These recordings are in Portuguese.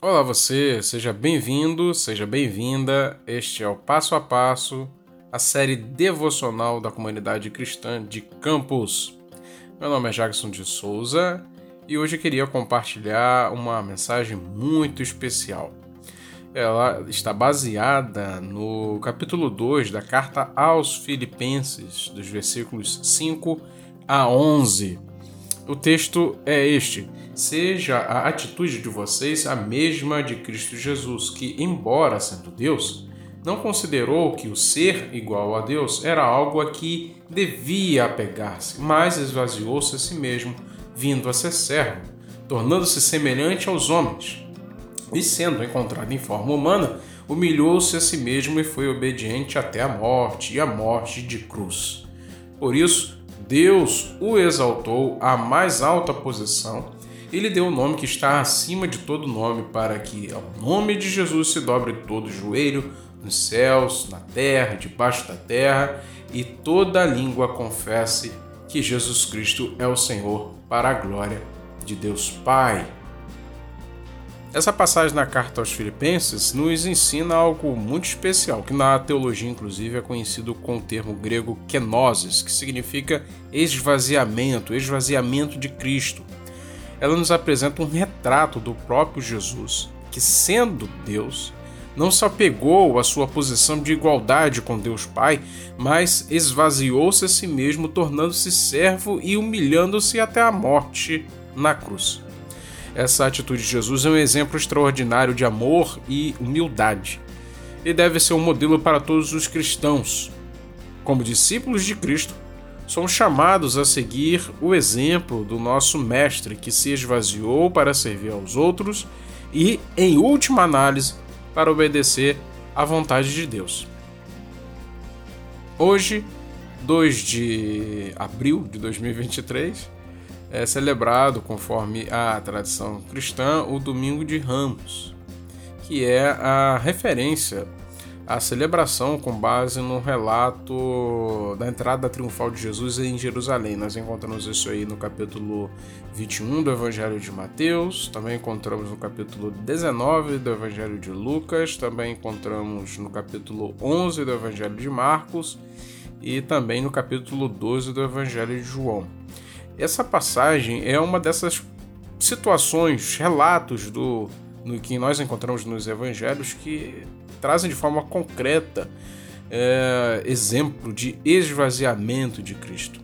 Olá você, seja bem-vindo, seja bem-vinda. Este é o Passo a Passo, a série devocional da comunidade cristã de Campos. Meu nome é Jackson de Souza e hoje queria compartilhar uma mensagem muito especial. Ela está baseada no capítulo 2 da carta aos Filipenses, dos versículos 5 a 11. O texto é este: seja a atitude de vocês a mesma de Cristo Jesus, que, embora sendo Deus, não considerou que o ser igual a Deus era algo a que devia apegar-se, mas esvaziou-se a si mesmo, vindo a ser servo, tornando-se semelhante aos homens. E sendo encontrado em forma humana, humilhou-se a si mesmo e foi obediente até a morte e a morte de cruz. Por isso, Deus o exaltou à mais alta posição ele deu o nome que está acima de todo nome, para que ao nome de Jesus se dobre todo joelho, nos céus, na terra, debaixo da terra, e toda língua confesse que Jesus Cristo é o Senhor, para a glória de Deus Pai. Essa passagem na carta aos Filipenses nos ensina algo muito especial, que na teologia, inclusive, é conhecido com o termo grego kenosis, que significa esvaziamento, esvaziamento de Cristo ela nos apresenta um retrato do próprio Jesus, que, sendo Deus, não se apegou à sua posição de igualdade com Deus Pai, mas esvaziou-se a si mesmo, tornando-se servo e humilhando-se até a morte na cruz. Essa atitude de Jesus é um exemplo extraordinário de amor e humildade, e deve ser um modelo para todos os cristãos. Como discípulos de Cristo, somos chamados a seguir o exemplo do nosso Mestre, que se esvaziou para servir aos outros e, em última análise, para obedecer à vontade de Deus. Hoje, 2 de abril de 2023, é celebrado, conforme a tradição cristã, o Domingo de Ramos, que é a referência a celebração com base no relato da entrada triunfal de Jesus em Jerusalém. Nós encontramos isso aí no capítulo 21 do Evangelho de Mateus, também encontramos no capítulo 19 do Evangelho de Lucas, também encontramos no capítulo 11 do Evangelho de Marcos e também no capítulo 12 do Evangelho de João. Essa passagem é uma dessas situações, relatos do no que nós encontramos nos evangelhos que trazem de forma concreta é, exemplo de esvaziamento de Cristo.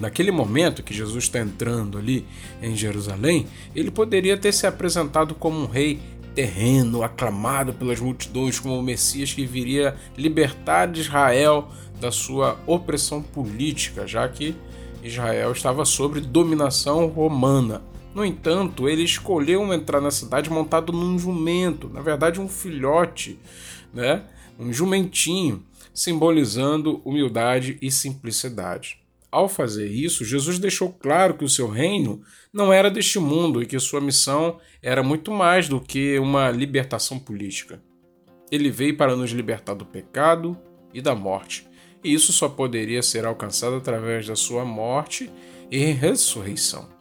Naquele momento que Jesus está entrando ali em Jerusalém, ele poderia ter se apresentado como um rei terreno, aclamado pelas multidões como o Messias que viria libertar Israel da sua opressão política, já que Israel estava sob dominação romana. No entanto, ele escolheu entrar na cidade montado num jumento, na verdade um filhote, né? Um jumentinho, simbolizando humildade e simplicidade. Ao fazer isso, Jesus deixou claro que o seu reino não era deste mundo e que sua missão era muito mais do que uma libertação política. Ele veio para nos libertar do pecado e da morte, e isso só poderia ser alcançado através da sua morte e ressurreição.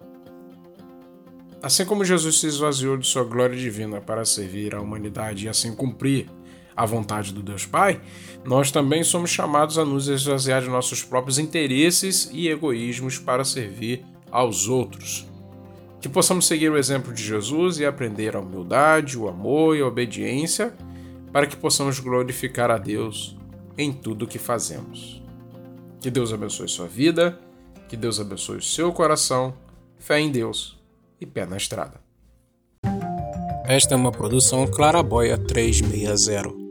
Assim como Jesus se esvaziou de sua glória divina para servir a humanidade e assim cumprir a vontade do Deus Pai, nós também somos chamados a nos esvaziar de nossos próprios interesses e egoísmos para servir aos outros. Que possamos seguir o exemplo de Jesus e aprender a humildade, o amor e a obediência para que possamos glorificar a Deus em tudo o que fazemos. Que Deus abençoe sua vida, que Deus abençoe seu coração. Fé em Deus e pé na estrada. Esta é uma produção Claraboia 360.